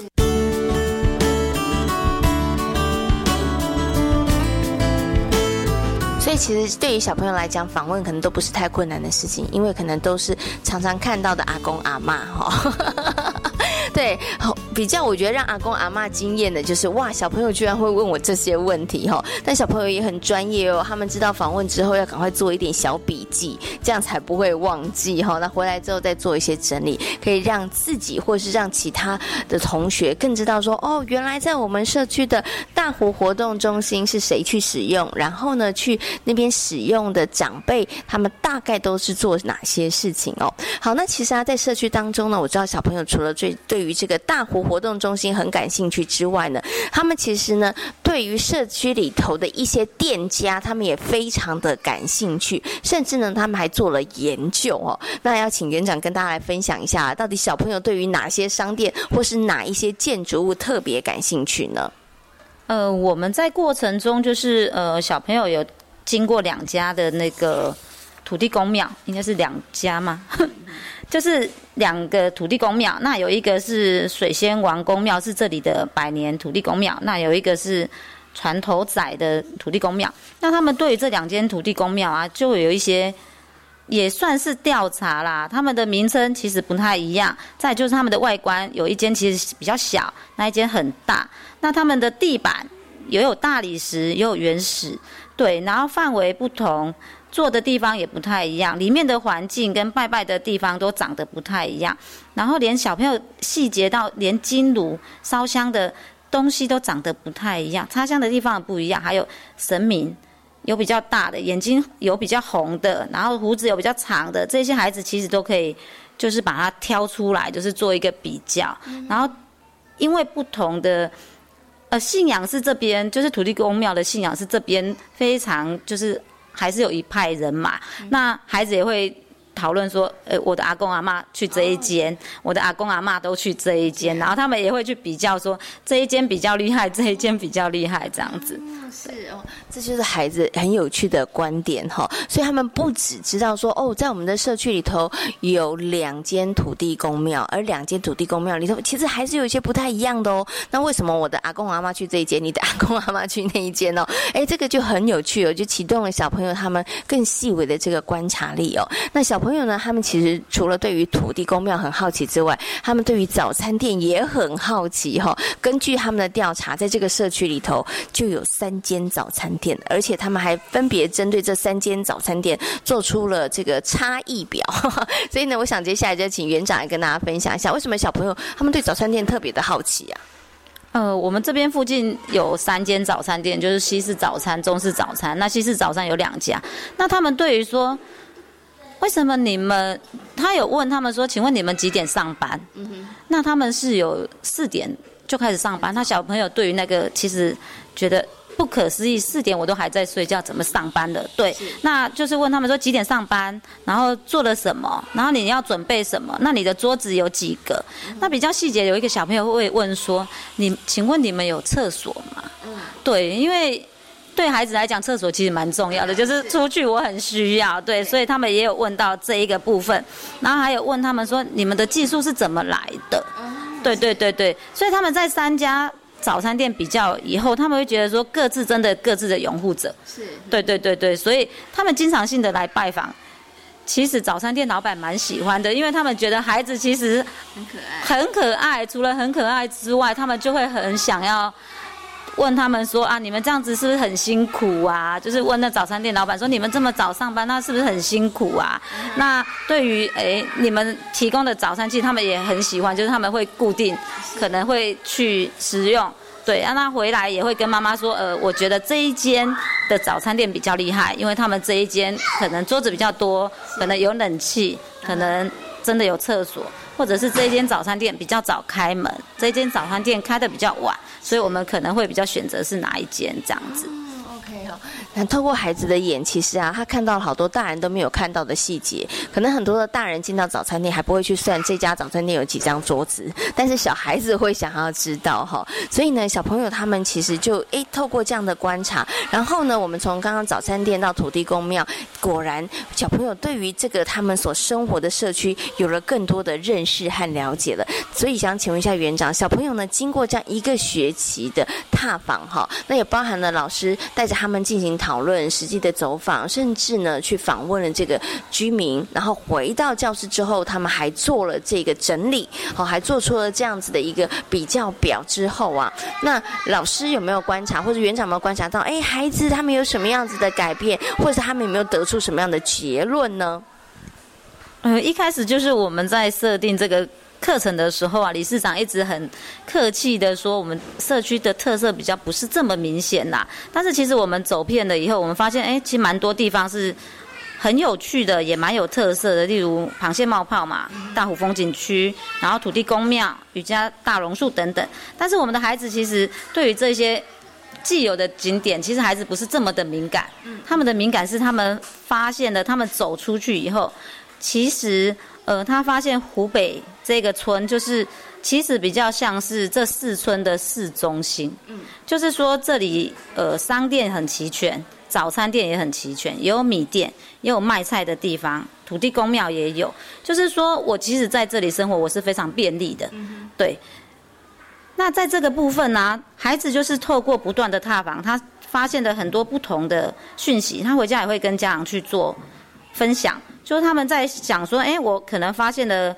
所以其实对于小朋友来讲，访问可能都不是太困难的事情，因为可能都是常常看到的阿公阿妈哈。对，比较我觉得让阿公阿妈惊艳的就是哇，小朋友居然会问我这些问题哈。但小朋友也很专业哦，他们知道访问之后要赶快做一点小笔记，这样才不会忘记哈。那回来之后再做一些整理，可以让自己或是让其他的同学更知道说哦，原来在我们社区的大湖活动中心是谁去使用，然后呢去那边使用的长辈他们大概都是做哪些事情哦。好，那其实啊在社区当中呢，我知道小朋友除了最对。于这个大湖活动中心很感兴趣之外呢，他们其实呢，对于社区里头的一些店家，他们也非常的感兴趣，甚至呢，他们还做了研究哦。那要请园长跟大家来分享一下，到底小朋友对于哪些商店或是哪一些建筑物特别感兴趣呢？呃，我们在过程中就是呃，小朋友有经过两家的那个土地公庙，应该是两家嘛。就是两个土地公庙，那有一个是水仙王公庙，是这里的百年土地公庙，那有一个是船头仔的土地公庙。那他们对于这两间土地公庙啊，就有一些也算是调查啦。他们的名称其实不太一样，再就是他们的外观，有一间其实比较小，那一间很大。那他们的地板也有大理石，也有原石，对，然后范围不同。坐的地方也不太一样，里面的环境跟拜拜的地方都长得不太一样，然后连小朋友细节到连金炉烧香的东西都长得不太一样，插香的地方也不一样，还有神明有比较大的眼睛，有比较红的，然后胡子有比较长的，这些孩子其实都可以，就是把它挑出来，就是做一个比较，然后因为不同的呃信仰是这边，就是土地公庙的信仰是这边非常就是。还是有一派人马，那孩子也会讨论说，呃，我的阿公阿妈去这一间，我的阿公阿妈都去这一间，然后他们也会去比较说，这一间比较厉害，这一间比较厉害，这样子。是哦，这就是孩子很有趣的观点哈，所以他们不只知道说，哦，在我们的社区里头有两间土地公庙，而两间土地公庙里头其实还是有一些不太一样的哦。那为什么我的阿公阿妈去这一间，你的阿公阿妈去那一间哦？哎，这个就很有趣哦，就启动了小朋友他们更细微的这个观察力哦。那小朋友呢，他们其实除了对于土地公庙很好奇之外，他们对于早餐店也很好奇哈。根据他们的调查，在这个社区里头就有三。间早餐店，而且他们还分别针对这三间早餐店做出了这个差异表。所以呢，我想接下来就请园长来跟大家分享一下，为什么小朋友他们对早餐店特别的好奇啊？呃，我们这边附近有三间早餐店，就是西式早餐、中式早餐。那西式早餐有两家。那他们对于说，为什么你们他有问他们说，请问你们几点上班？那他们是有四点就开始上班。那小朋友对于那个其实觉得。不可思议，四点我都还在睡觉，怎么上班的？对，那就是问他们说几点上班，然后做了什么，然后你要准备什么？那你的桌子有几个？那比较细节，有一个小朋友会问说：“你，请问你们有厕所吗？”嗯，对，因为对孩子来讲，厕所其实蛮重要的，就是出去我很需要，对，所以他们也有问到这一个部分，然后还有问他们说：“你们的技术是怎么来的？”对对对对，所以他们在三家。早餐店比较以后，他们会觉得说各自真的各自的拥护者，是对对对对，所以他们经常性的来拜访。其实早餐店老板蛮喜欢的，因为他们觉得孩子其实很可爱，很可爱。除了很可爱之外，他们就会很想要。问他们说啊，你们这样子是不是很辛苦啊？就是问那早餐店老板说，你们这么早上班，那是不是很辛苦啊？那对于诶你们提供的早餐，其实他们也很喜欢，就是他们会固定，可能会去食用。对，让他回来也会跟妈妈说，呃，我觉得这一间的早餐店比较厉害，因为他们这一间可能桌子比较多，可能有冷气，可能真的有厕所。或者是这间早餐店比较早开门，这间早餐店开的比较晚，所以我们可能会比较选择是哪一间这样子。那透过孩子的眼，其实啊，他看到了好多大人都没有看到的细节。可能很多的大人进到早餐店还不会去算这家早餐店有几张桌子，但是小孩子会想要知道哈。所以呢，小朋友他们其实就诶，透过这样的观察，然后呢，我们从刚刚早餐店到土地公庙，果然小朋友对于这个他们所生活的社区有了更多的认识和了解了。所以想请问一下园长，小朋友呢，经过这样一个学期的踏访哈，那也包含了老师带着他们进行。讨论实际的走访，甚至呢去访问了这个居民，然后回到教室之后，他们还做了这个整理，哦，还做出了这样子的一个比较表之后啊，那老师有没有观察，或者园长有没有观察到，哎，孩子他们有什么样子的改变，或者是他们有没有得出什么样的结论呢？嗯，一开始就是我们在设定这个。课程的时候啊，理事长一直很客气的说，我们社区的特色比较不是这么明显呐。但是其实我们走遍了以后，我们发现，哎，其实蛮多地方是很有趣的，也蛮有特色的。例如螃蟹冒泡嘛，大湖风景区，然后土地公庙、瑜伽大榕树等等。但是我们的孩子其实对于这些既有的景点，其实孩子不是这么的敏感。他们的敏感是他们发现了，他们走出去以后，其实。呃，他发现湖北这个村就是其实比较像是这四村的市中心，嗯，就是说这里呃商店很齐全，早餐店也很齐全，也有米店，也有卖菜的地方，土地公庙也有。就是说我其实在这里生活，我是非常便利的。对。那在这个部分呢，孩子就是透过不断的踏访，他发现了很多不同的讯息，他回家也会跟家长去做分享，就是他们在想说，哎，我可能发现了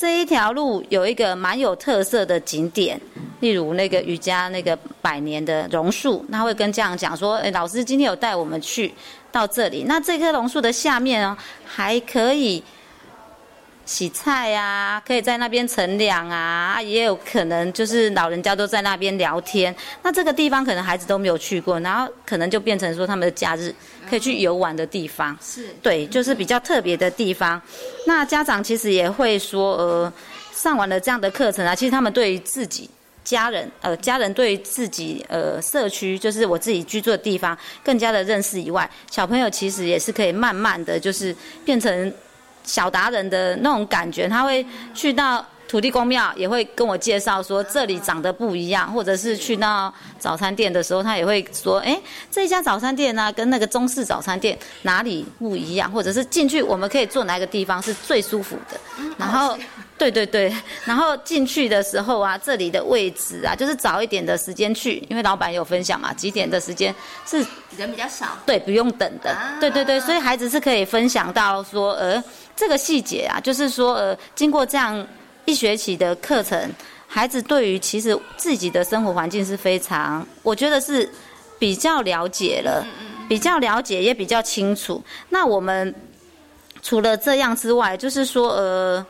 这一条路有一个蛮有特色的景点，例如那个瑜伽那个百年的榕树，他会跟家长讲说，哎，老师今天有带我们去到这里，那这棵榕树的下面哦，还可以。洗菜啊，可以在那边乘凉啊，也有可能就是老人家都在那边聊天。那这个地方可能孩子都没有去过，然后可能就变成说他们的假日可以去游玩的地方。是对，就是比较特别的地方。那家长其实也会说，呃，上完了这样的课程啊，其实他们对于自己家人，呃，家人对自己呃社区，就是我自己居住的地方，更加的认识以外，小朋友其实也是可以慢慢的就是变成。小达人的那种感觉，他会去到土地公庙，也会跟我介绍说这里长得不一样，或者是去到早餐店的时候，他也会说，哎，这家早餐店呢，跟那个中式早餐店哪里不一样，或者是进去我们可以坐哪个地方是最舒服的，然后。对对对，然后进去的时候啊，这里的位置啊，就是早一点的时间去，因为老板有分享嘛，几点的时间是人比较少，对，不用等的，对对对，所以孩子是可以分享到说，呃，这个细节啊，就是说，呃，经过这样一学期的课程，孩子对于其实自己的生活环境是非常，我觉得是比较了解了，比较了解也比较清楚。那我们除了这样之外，就是说，呃。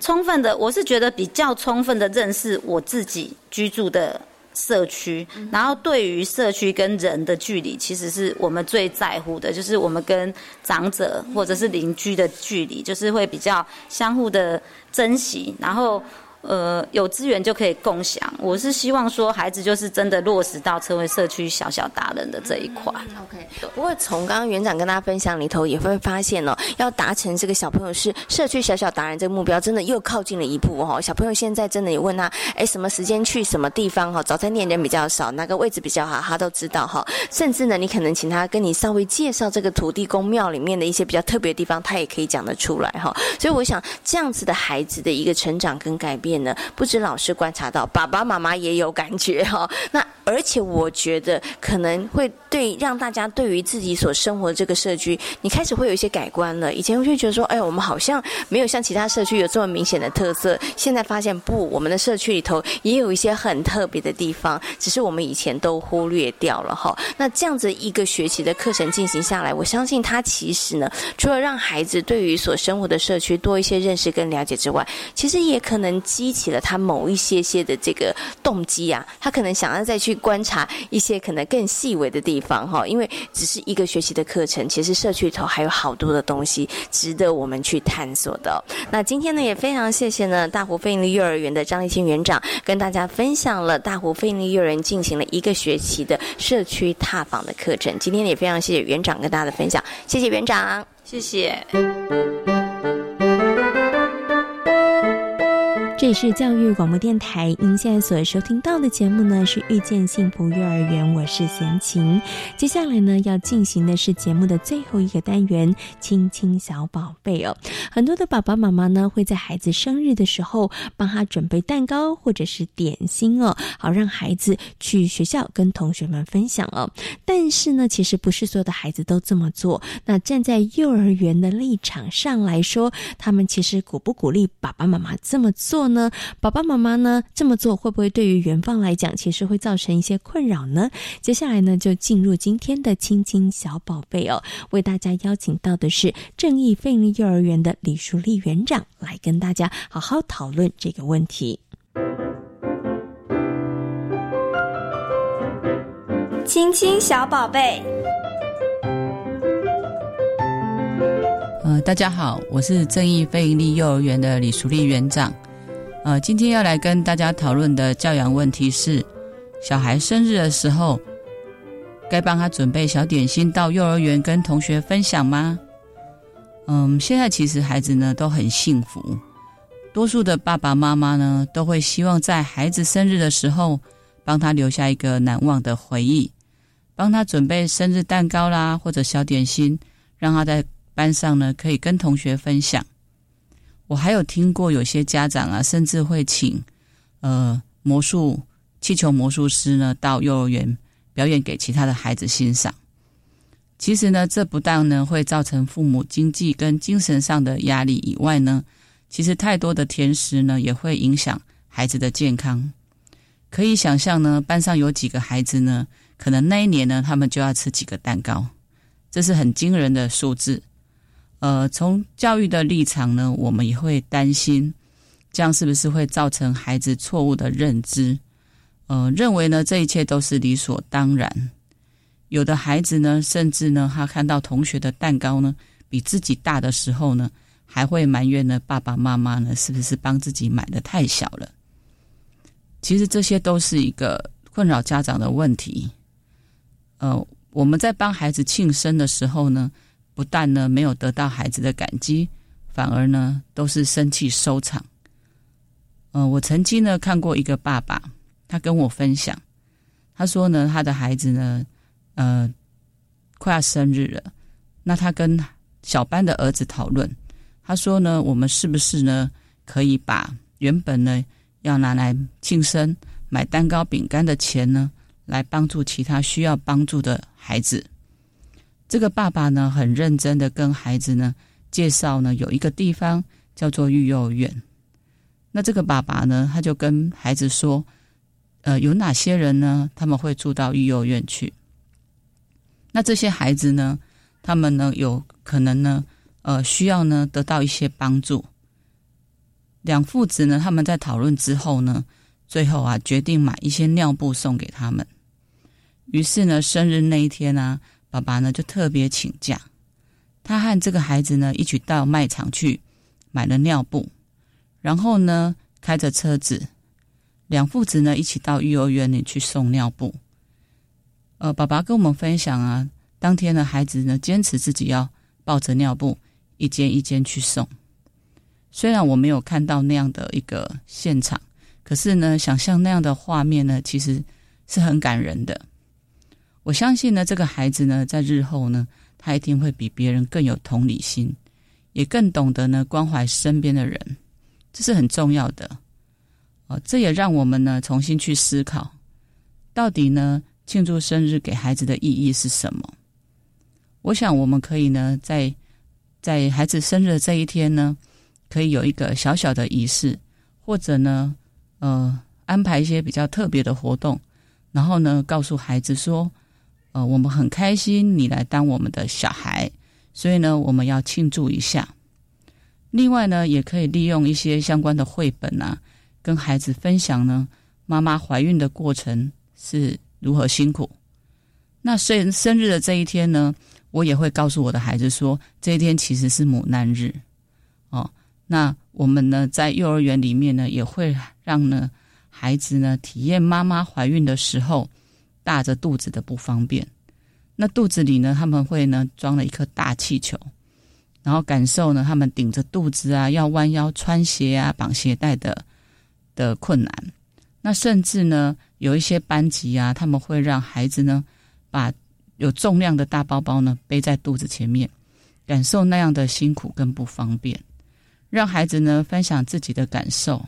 充分的，我是觉得比较充分的认识我自己居住的社区，然后对于社区跟人的距离，其实是我们最在乎的，就是我们跟长者或者是邻居的距离，就是会比较相互的珍惜，然后。呃，有资源就可以共享。我是希望说，孩子就是真的落实到成为社区小小达人的这一块。OK，不过从刚刚园长跟大家分享里头，也会发现哦，要达成这个小朋友是社区小小达人这个目标，真的又靠近了一步哦。小朋友现在真的也问他，哎，什么时间去什么地方哈？早餐店人比较少，哪个位置比较好，他都知道哈。甚至呢，你可能请他跟你稍微介绍这个土地公庙里面的一些比较特别的地方，他也可以讲得出来哈。所以我想，这样子的孩子的一个成长跟改变。呢，不止老师观察到，爸爸妈妈也有感觉哈。那而且我觉得可能会对让大家对于自己所生活的这个社区，你开始会有一些改观了。以前会觉得说，哎，我们好像没有像其他社区有这么明显的特色。现在发现不，我们的社区里头也有一些很特别的地方，只是我们以前都忽略掉了哈。那这样子一个学期的课程进行下来，我相信他其实呢，除了让孩子对于所生活的社区多一些认识跟了解之外，其实也可能激起了他某一些些的这个动机啊，他可能想要再去观察一些可能更细微的地方哈，因为只是一个学期的课程，其实社区里头还有好多的东西值得我们去探索的。那今天呢，也非常谢谢呢大湖飞利幼儿园的张立清园长跟大家分享了大湖飞利幼儿园进行了一个学期的社区踏访的课程。今天也非常谢谢园长跟大家的分享，谢谢园长，谢谢。这里是教育广播电台，您现在所收听到的节目呢是遇见幸福幼儿园，我是贤琴。接下来呢要进行的是节目的最后一个单元——亲亲小宝贝哦。很多的爸爸妈妈呢会在孩子生日的时候帮他准备蛋糕或者是点心哦，好让孩子去学校跟同学们分享哦。但是呢，其实不是所有的孩子都这么做。那站在幼儿园的立场上来说，他们其实鼓不鼓励爸爸妈妈这么做？呢，爸爸妈妈呢这么做会不会对于元芳来讲，其实会造成一些困扰呢？接下来呢，就进入今天的亲亲小宝贝哦，为大家邀请到的是正义费力幼儿园的李淑丽园长来跟大家好好讨论这个问题。亲亲小宝贝，呃，大家好，我是正义费力幼儿园的李淑丽园长。呃，今天要来跟大家讨论的教养问题是：小孩生日的时候，该帮他准备小点心到幼儿园跟同学分享吗？嗯，现在其实孩子呢都很幸福，多数的爸爸妈妈呢都会希望在孩子生日的时候帮他留下一个难忘的回忆。帮他准备生日蛋糕啦，或者小点心，让他在班上呢可以跟同学分享。我还有听过有些家长啊，甚至会请呃魔术气球魔术师呢到幼儿园表演给其他的孩子欣赏。其实呢，这不但呢会造成父母经济跟精神上的压力以外呢，其实太多的甜食呢也会影响孩子的健康。可以想象呢，班上有几个孩子呢，可能那一年呢他们就要吃几个蛋糕，这是很惊人的数字。呃，从教育的立场呢，我们也会担心，这样是不是会造成孩子错误的认知？呃，认为呢这一切都是理所当然。有的孩子呢，甚至呢，他看到同学的蛋糕呢比自己大的时候呢，还会埋怨呢爸爸妈妈呢是不是帮自己买的太小了？其实这些都是一个困扰家长的问题。呃，我们在帮孩子庆生的时候呢，不但呢没有得到孩子的感激，反而呢都是生气收场。嗯，我曾经呢看过一个爸爸，他跟我分享，他说呢他的孩子呢。呃，快要生日了，那他跟小班的儿子讨论，他说呢，我们是不是呢，可以把原本呢要拿来庆生、买蛋糕、饼干的钱呢，来帮助其他需要帮助的孩子？这个爸爸呢，很认真的跟孩子呢介绍呢，有一个地方叫做育幼院。那这个爸爸呢，他就跟孩子说，呃，有哪些人呢？他们会住到育幼院去？那这些孩子呢？他们呢有可能呢，呃，需要呢得到一些帮助。两父子呢，他们在讨论之后呢，最后啊决定买一些尿布送给他们。于是呢，生日那一天呢，爸爸呢就特别请假，他和这个孩子呢一起到卖场去买了尿布，然后呢开着车子，两父子呢一起到幼儿园里去送尿布。呃，爸爸跟我们分享啊，当天的孩子呢，坚持自己要抱着尿布一间一间去送。虽然我没有看到那样的一个现场，可是呢，想象那样的画面呢，其实是很感人的。我相信呢，这个孩子呢，在日后呢，他一定会比别人更有同理心，也更懂得呢关怀身边的人，这是很重要的。哦，这也让我们呢重新去思考，到底呢。庆祝生日给孩子的意义是什么？我想我们可以呢，在在孩子生日的这一天呢，可以有一个小小的仪式，或者呢，呃，安排一些比较特别的活动，然后呢，告诉孩子说，呃，我们很开心你来当我们的小孩，所以呢，我们要庆祝一下。另外呢，也可以利用一些相关的绘本啊，跟孩子分享呢，妈妈怀孕的过程是。如何辛苦？那虽然生日的这一天呢？我也会告诉我的孩子说，这一天其实是母难日哦。那我们呢，在幼儿园里面呢，也会让呢孩子呢体验妈妈怀孕的时候大着肚子的不方便。那肚子里呢，他们会呢装了一颗大气球，然后感受呢他们顶着肚子啊，要弯腰穿鞋啊、绑鞋带的的困难。那甚至呢。有一些班级啊，他们会让孩子呢，把有重量的大包包呢背在肚子前面，感受那样的辛苦跟不方便，让孩子呢分享自己的感受，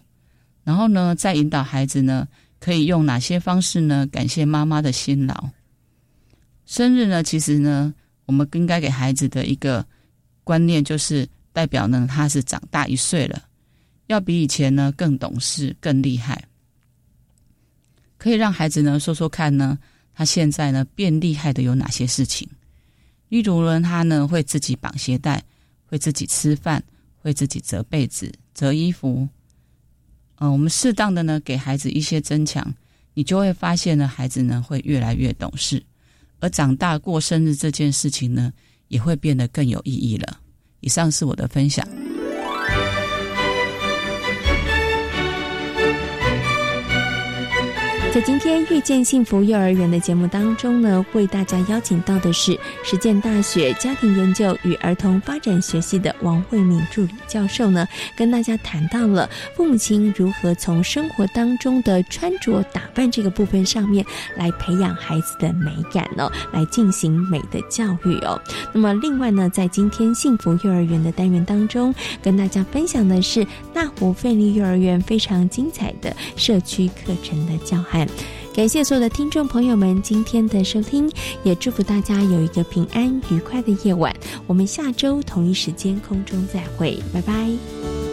然后呢再引导孩子呢可以用哪些方式呢感谢妈妈的辛劳。生日呢，其实呢，我们应该给孩子的一个观念就是代表呢他是长大一岁了，要比以前呢更懂事、更厉害。可以让孩子呢说说看呢，他现在呢变厉害的有哪些事情？例如呢，他呢会自己绑鞋带，会自己吃饭，会自己折被子、折衣服。嗯，我们适当的呢给孩子一些增强，你就会发现呢，孩子呢会越来越懂事，而长大过生日这件事情呢，也会变得更有意义了。以上是我的分享。在今天遇见幸福幼儿园的节目当中呢，为大家邀请到的是实践大学家庭研究与儿童发展学系的王慧敏助理教授呢，跟大家谈到了父母亲如何从生活当中的穿着打扮这个部分上面来培养孩子的美感哦，来进行美的教育哦。那么另外呢，在今天幸福幼儿园的单元当中，跟大家分享的是大湖费力幼儿园非常精彩的社区课程的教案感谢所有的听众朋友们今天的收听，也祝福大家有一个平安愉快的夜晚。我们下周同一时间空中再会，拜拜。